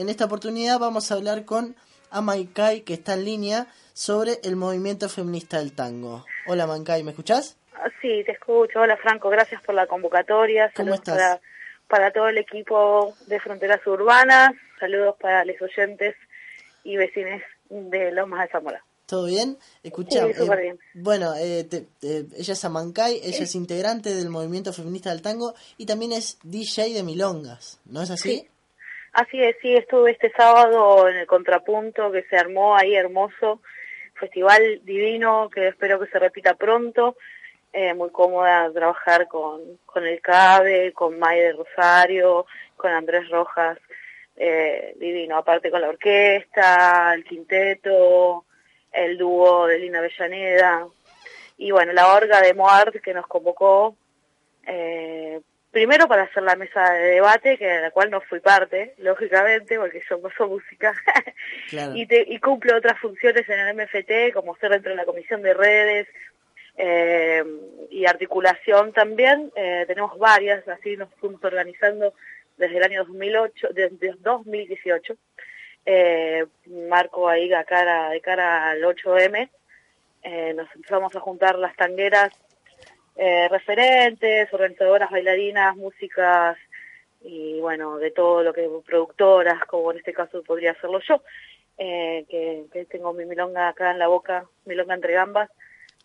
en esta oportunidad vamos a hablar con Amaicay, que está en línea, sobre el movimiento feminista del tango. Hola Mancay, ¿me escuchás? Ah, sí, te escucho. Hola Franco, gracias por la convocatoria. ¿Cómo estás? Para, para todo el equipo de Fronteras Urbanas. Saludos para los oyentes y vecinos de Lomas de Zamora. ¿Todo bien? Escucha, Sí, bien. bueno, eh, te- eh, ella es Amancay, ella es integrante del movimiento feminista del tango y también es DJ de Milongas, ¿no es así? Sí. Así es, sí, estuve este sábado en el Contrapunto que se armó ahí hermoso, festival divino que espero que se repita pronto, eh, muy cómoda trabajar con, con el CABE, con May de Rosario, con Andrés Rojas, eh, divino, aparte con la orquesta, el quinteto, el dúo de Lina Avellaneda, y bueno, la orga de Moart que nos convocó, eh, primero para hacer la mesa de debate, que de la cual no fui parte, lógicamente, porque yo paso música, Claro. y, te- y cumplo otras funciones en el MFT, como ser dentro de la comisión de redes eh, y articulación también. Eh, tenemos varias, así nos fuimos organizando desde el año 2008, desde 2018. Eh, marco ahí de cara, de cara al 8M. Eh, nos empezamos a juntar las tangueras eh, referentes, organizadoras, bailarinas, músicas y bueno, de todo lo que productoras, como en este caso podría hacerlo yo, eh, que, que tengo mi milonga acá en la boca, milonga entre gambas,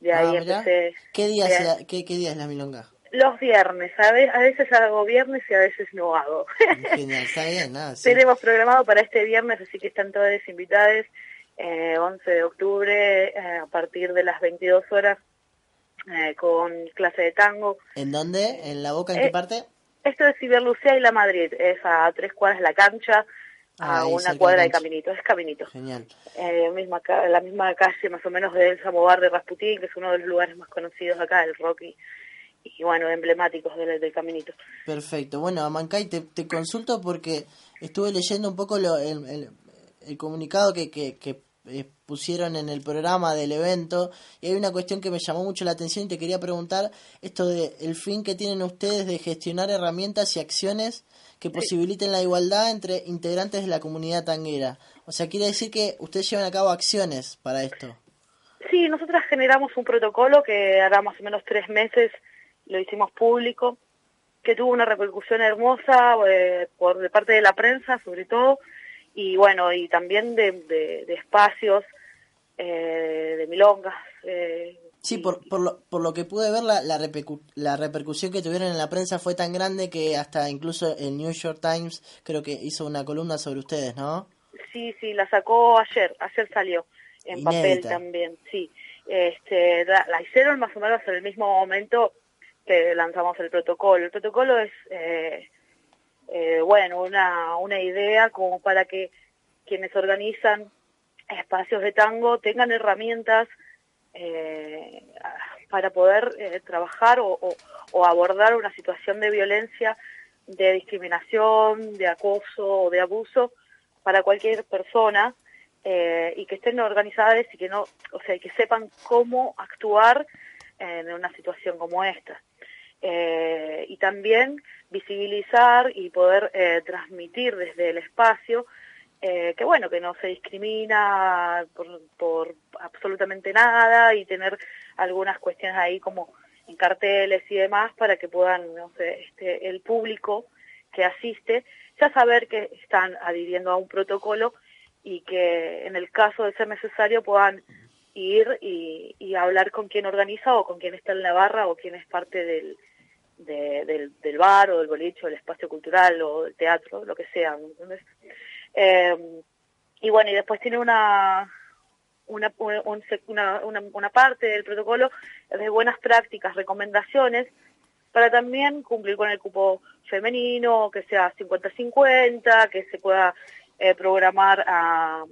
de Ah, ahí mirá. empecé ¿Qué día, es la, qué, qué día es la Milonga? los viernes, a ve- a veces hago viernes y a veces no hago. Genial, está bien, nada, sí. Tenemos programado para este viernes, así que están todas invitadas, eh, 11 de octubre, eh, a partir de las 22 horas, eh, con clase de tango. ¿En dónde? ¿En la boca? ¿En Eh, qué parte? Esto es Ciberlucía y La Madrid, es a tres cuadras de la cancha, Ah, a ahí una cuadra de. Caminito, es Caminito. Genial. Eh, misma la misma calle más o menos del Samovar de Rasputín, que es uno de los lugares más conocidos acá, del rock y, y, bueno, emblemáticos del, del Caminito. Perfecto. Bueno, Amancay, te, te consulto porque estuve leyendo un poco lo- el, el- el comunicado que, que, que, eh, pusieron en el programa del evento y hay una cuestión que me llamó mucho la atención y te quería preguntar esto de el fin que tienen ustedes de gestionar herramientas y acciones que posibiliten la igualdad entre integrantes de la comunidad tanguera. O sea, quiere decir que ustedes llevan a cabo acciones para esto. Sí, nosotras generamos un protocolo que hará más o menos tres meses, lo hicimos público, que tuvo una repercusión hermosa eh, por de parte de la prensa, sobre todo, y bueno, y también de, de- de espacios, eh, de milongas. eh, Sí, y- por, por, lo, por lo que pude ver, la, la, repercu- la repercusión que tuvieron en la prensa fue tan grande que hasta incluso el New York Times creo que hizo una columna sobre ustedes, ¿no? Sí, sí, la sacó ayer, ayer salió en papel también, sí. Este, la, la hicieron más o menos en el mismo momento que lanzamos el protocolo. El protocolo es, eh, eh, bueno, una, una idea como para que quienes organizan espacios de tango tengan herramientas eh, para poder eh, trabajar o, abordar una situación de violencia, de discriminación, de acoso o de abuso para cualquier persona y que estén organizadas y que no, o sea, que sepan cómo actuar en una situación como esta. Y también visibilizar y poder eh, transmitir desde el espacio eh, que bueno, que no se discrimina por, absolutamente nada y tener algunas cuestiones ahí como carteles y demás para que puedan, no sé, este, el público que asiste ya saber que están adhiriendo a un protocolo y que en el caso de ser necesario puedan ir y, y hablar con quien organiza o con quien está en la barra o quien es parte del, de- del, bar o del boliche o del espacio cultural o del teatro, lo que sea, ¿me entiendes? Eh, y bueno, y después tiene una una, un- una, una, una parte del protocolo de buenas prácticas, recomendaciones, para también cumplir con el cupo femenino, que sea 50-50, que se pueda eh, programar a,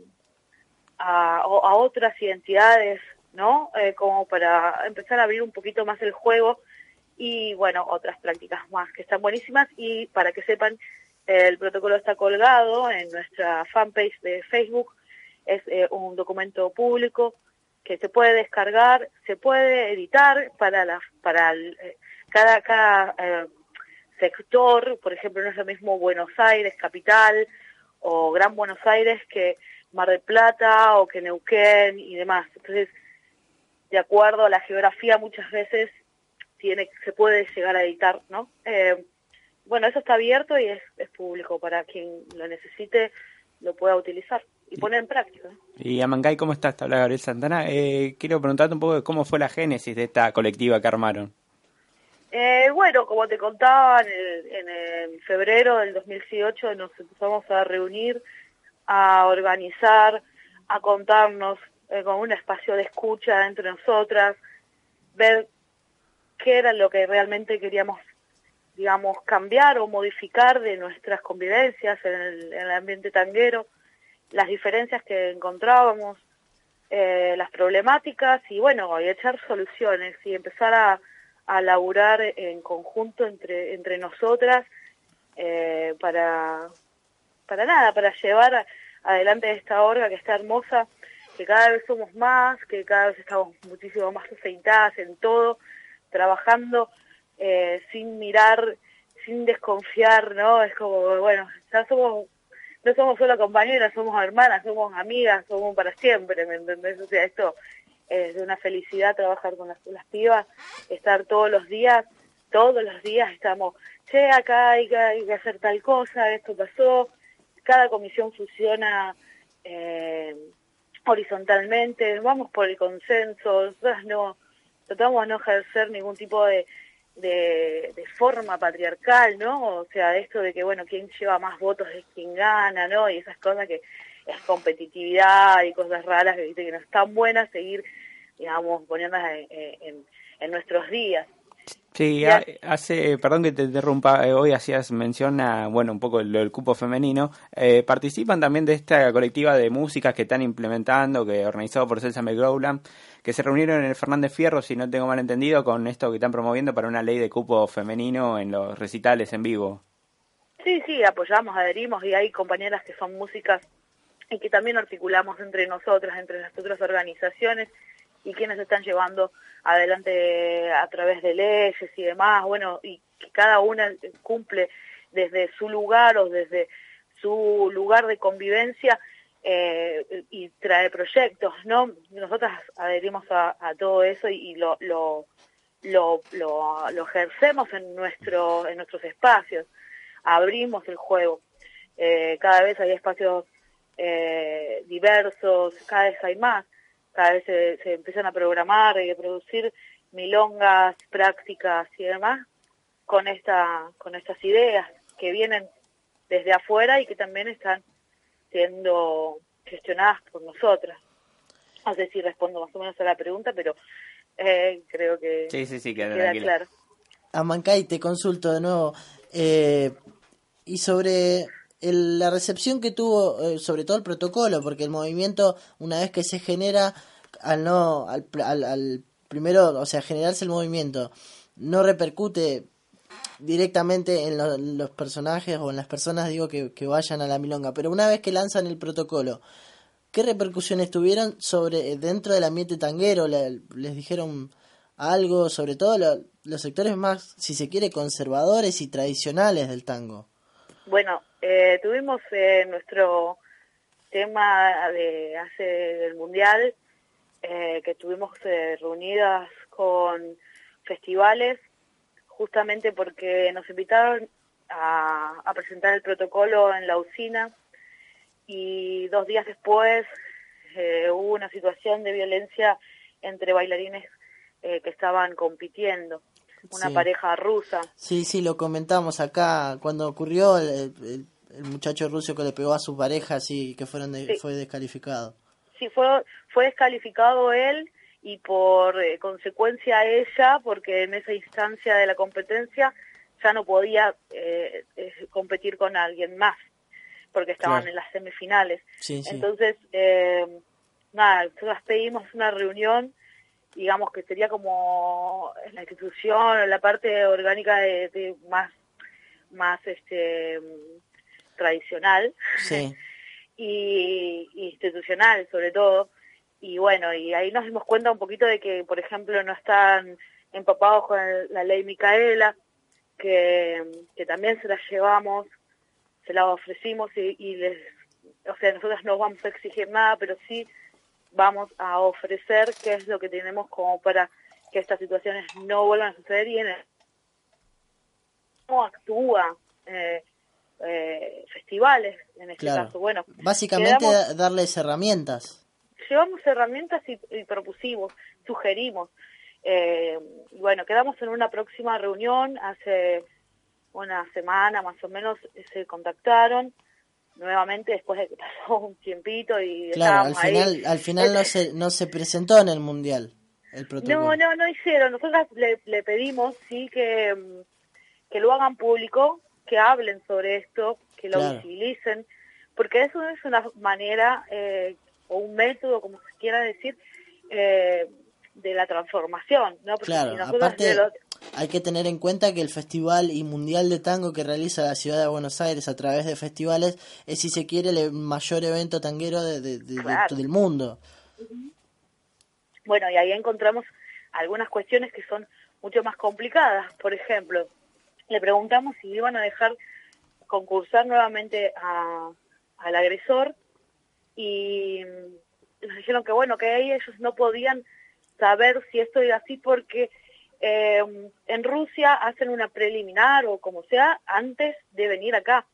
a, a otras identidades, ¿no? Eh, como para empezar a abrir un poquito más el juego y, bueno, otras prácticas más que están buenísimas. Y para que sepan, el protocolo está colgado en nuestra fanpage de Facebook, es eh, un documento público que se puede descargar, se puede editar para la, para eh, cada, cada eh, sector, por ejemplo, no es lo mismo Buenos Aires, capital, o Gran Buenos Aires que Mar del Plata o que Neuquén y demás. Entonces, de acuerdo a la geografía, muchas veces tiene se puede llegar a editar, ¿no? Eh, bueno, eso está abierto y es, es público para quien lo necesite lo pueda utilizar y poner en práctica. Y Amangay, ¿cómo estás? Te habla Gabriel Santana. Eh, quiero preguntarte un poco de cómo fue la génesis de esta colectiva que armaron. Eh, bueno, como te contaba, en, en, febrero del 2018 nos empezamos a reunir, a organizar, a contarnos eh, con un espacio de escucha entre nosotras, ver qué era lo que realmente queríamos digamos, cambiar o modificar de nuestras convivencias en el, ambiente tanguero, las diferencias que encontrábamos, eh, las problemáticas y bueno, y echar soluciones y empezar a, a laburar en conjunto entre, entre nosotras eh, para, para nada, para llevar adelante esta orga que está hermosa, que cada vez somos más, que cada vez estamos muchísimo más aceitadas en todo, trabajando eh, sin mirar, sin desconfiar, ¿no? Es como, bueno, ya somos, no somos solo compañeras, somos hermanas, somos amigas, somos para siempre, ¿me entendés? O sea, esto es de una felicidad trabajar con las, pibas, estar todos los días, todos los días estamos, che, acá hay que, hacer tal cosa, esto pasó, cada comisión funciona eh, horizontalmente, vamos por el consenso, nosotros no, tratamos de no ejercer ningún tipo de, de, de, forma patriarcal, ¿no? O sea, esto de que, bueno, quien lleva más votos es quien gana, ¿no? Y esas cosas que es competitividad y cosas raras que, que no están buenas seguir, digamos, poniéndolas en, en, nuestros días. Sí, hace, perdón que te interrumpa, eh, hoy hacías mención a, bueno, un poco el, cupo femenino. Eh, participan también de esta colectiva de músicas que están implementando, que organizado por Celsa McGrowland que se reunieron en el Fernández Fierro, si no tengo mal entendido, con esto que están promoviendo para una ley de cupo femenino en los recitales en vivo. Sí, sí, apoyamos, adherimos y hay compañeras que son músicas y que también articulamos entre nosotras, entre las otras organizaciones y quienes están llevando adelante a través de leyes y demás, bueno, y que cada una cumple desde su lugar o desde su lugar de convivencia eh, y trae proyectos, ¿no? Nosotras adherimos a, todo eso y, lo, lo, lo, lo, ejercemos en, nuestro, en nuestros espacios, abrimos el juego. Eh, cada vez hay espacios eh, diversos, cada vez hay más, cada vez se, se empiezan a programar y a producir milongas, prácticas y demás con esta con estas ideas que vienen desde afuera y que también están siendo gestionadas por nosotras. No sé si respondo más o menos a la pregunta, pero eh, creo que sí, sí, sí, queda, queda claro. Amancay, te consulto de nuevo. Eh, y sobre la recepción que tuvo, eh, sobre todo el protocolo, porque el movimiento, una vez que se genera, al no, al, al, al primero, o sea, generarse el movimiento, no repercute directamente en, los personajes o en las personas, digo, que, vayan a la milonga. Pero una vez que lanzan el protocolo, ¿qué repercusiones tuvieron sobre dentro del ambiente tanguero? ¿Les dijeron algo, sobre todo los sectores más, si se quiere, conservadores y tradicionales del tango? Bueno, eh, tuvimos eh, nuestro tema de hace del mundial eh, que tuvimos eh, reunidas con festivales justamente porque nos invitaron a, presentar el protocolo en la usina y dos días después hubo una situación de violencia entre bailarines que estaban compitiendo, una pareja rusa. Sí, sí, lo comentamos acá cuando ocurrió el, muchacho ruso que le pegó a su pareja, sí, que fueron fue descalificado. Sí, fue, fue descalificado él y por eh, consecuencia ella, porque en esa instancia de la competencia ya no podía eh, eh, competir con alguien más, porque estaban en las semifinales. Entonces, nada, nosotros pedimos una reunión, digamos que sería como la institución, la parte orgánica de, más, más este tradicional y institucional sobre todo, y bueno, y ahí nos dimos cuenta un poquito de que, por ejemplo, no están empapados con la ley Micaela, que, que también se la llevamos se la ofrecimos y, y les, o sea, nosotros no vamos a exigir nada, pero sí vamos a ofrecer qué es lo que tenemos como para que estas situaciones no vuelvan a suceder y en el, cómo actúa eh, eh, festivales en este caso. Bueno, básicamente darles herramientas. Llevamos herramientas y, propusimos, sugerimos. Eh, bueno, quedamos en una próxima reunión hace una semana más o menos se contactaron nuevamente después de que pasó un tiempito y claro al final al final no se no se presentó en el mundial el protocolo. no no no hicieron nosotros le, le pedimos sí que que lo hagan público que hablen sobre esto que lo visibilicen porque eso es una manera eh, o un método como se quiera decir eh, de la transformación no porque claro aparte hay que tener en cuenta que el Festival y Mundial de Tango que realiza la ciudad de Buenos Aires a través de festivales es, si se quiere, el mayor evento tanguero de, del mundo. Bueno, y ahí encontramos algunas cuestiones que son mucho más complicadas. Por ejemplo, le preguntamos si iban a dejar concursar nuevamente a, al agresor y nos dijeron que bueno, que ellos no podían saber si esto era así porque eh, en Rusia hacen una preliminar o como sea antes de venir acá.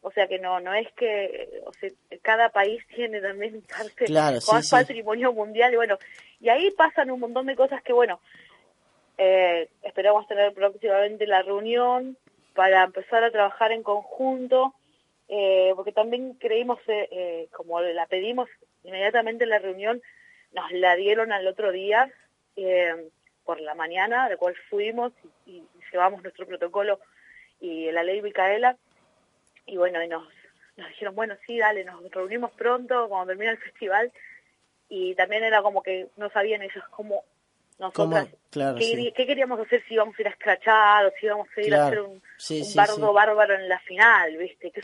O sea que no no es que o sea, cada país tiene también parte claro, patrimonio mundial y bueno, y ahí pasan un montón de cosas que bueno, eh, esperamos tener próximamente la reunión para empezar a trabajar en conjunto, eh, porque también creímos, eh, como la pedimos inmediatamente en la reunión, nos la dieron al otro día, por la mañana, de cual fuimos y, llevamos nuestro protocolo y la ley Micaela. Y bueno, y nos, nos dijeron, bueno, sí, dale, nos reunimos pronto cuando termina el festival. Y también era como que no sabían ellos cómo nosotras, qué, queríamos hacer, si íbamos a ir a escrachar o si íbamos a ir a hacer un, bardo bárbaro en la final, ¿viste? ¿Qué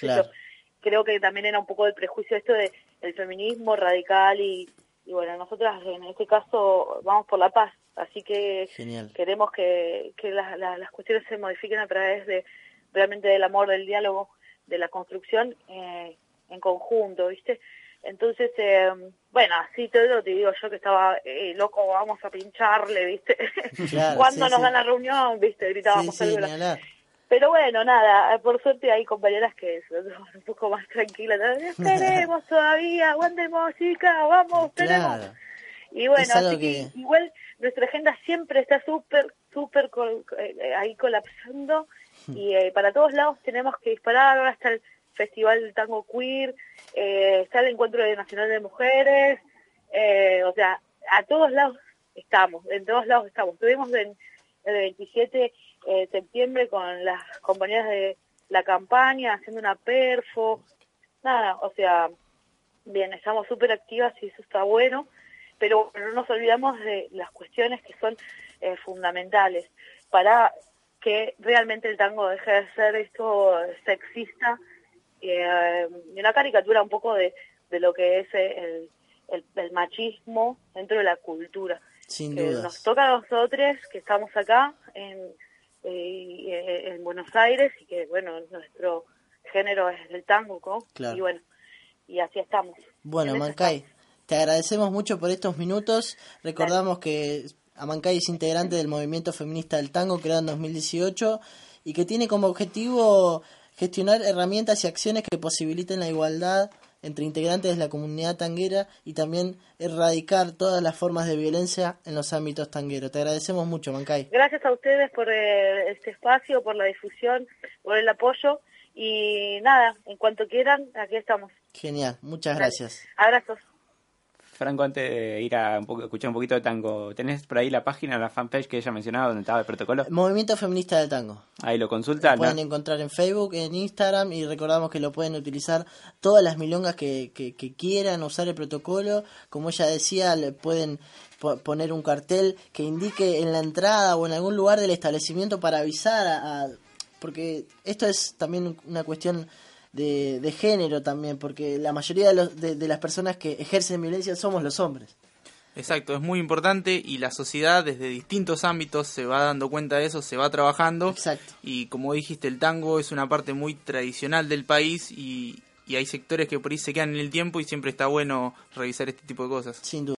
Creo que también era un poco el prejuicio esto de el feminismo radical y, y bueno, nosotras en este caso vamos por la paz, así que queremos que, que las cuestiones se modifiquen a través de realmente del amor, del diálogo, de la construcción eh, en conjunto, ¿viste? Entonces, eh, bueno, así todo te digo yo que estaba eh, loco, vamos a pincharle, ¿viste? Cuando nos dan la reunión, ¿viste? Gritábamos algo. Pero bueno, nada, por suerte hay compañeras que son un poco más tranquilas. Esperemos todavía, aguantemos, chica, vamos, tenemos. Y bueno, así que... igual nuestra agenda siempre está súper, súper eh, ahí colapsando y eh, para todos lados tenemos que disparar. Ahora está el Festival Tango Queer, eh, está el Encuentro Nacional de Mujeres, o sea, a todos lados estamos, en todos lados estamos. Tuvimos en el 27 de septiembre con las compañeras de la campaña haciendo una perfo, nada, o sea, bien, estamos súper activas y eso está bueno, pero no nos olvidamos de las cuestiones que son eh, fundamentales para que realmente el tango deje de ser esto sexista eh, y una caricatura un poco de, de lo que es el, el, machismo dentro de la cultura. Sin que Nos toca a nosotros que estamos acá en, eh, en Buenos Aires y que, bueno, nuestro género es el tango, ¿no? Y bueno, y así estamos. Bueno, Mancay, te agradecemos mucho por estos minutos. Recordamos que Amancay es integrante del movimiento feminista del tango creado en 2018 y que tiene como objetivo gestionar herramientas y acciones que posibiliten la igualdad entre integrantes de la comunidad tanguera y también erradicar todas las formas de violencia en los ámbitos tangueros. Te agradecemos mucho, Mancay. Gracias a ustedes por eh, este espacio, por la difusión, por el apoyo y nada, en cuanto quieran, aquí estamos. Genial, muchas gracias. Abrazos. Franco, antes de ir a escuchar un poquito de tango, ¿tenés por ahí la página, la fanpage que ella mencionaba donde estaba el protocolo? Movimiento Feminista del Tango. Ahí lo consultan. Lo pueden encontrar en Facebook, en Instagram y recordamos que lo pueden utilizar todas las milongas que, que, quieran usar el protocolo. Como ella decía, le pueden poner un cartel que indique en la entrada o en algún lugar del establecimiento para avisar a porque esto es también una cuestión de, de género también, porque la mayoría de, los, de, las personas que ejercen violencia somos los hombres. Exacto, es muy importante y la sociedad desde distintos ámbitos se va dando cuenta de eso, se va trabajando. Exacto. Y como dijiste, el tango es una parte muy tradicional del país y, y hay sectores que por ahí se quedan en el tiempo y siempre está bueno revisar este tipo de cosas. Sin duda.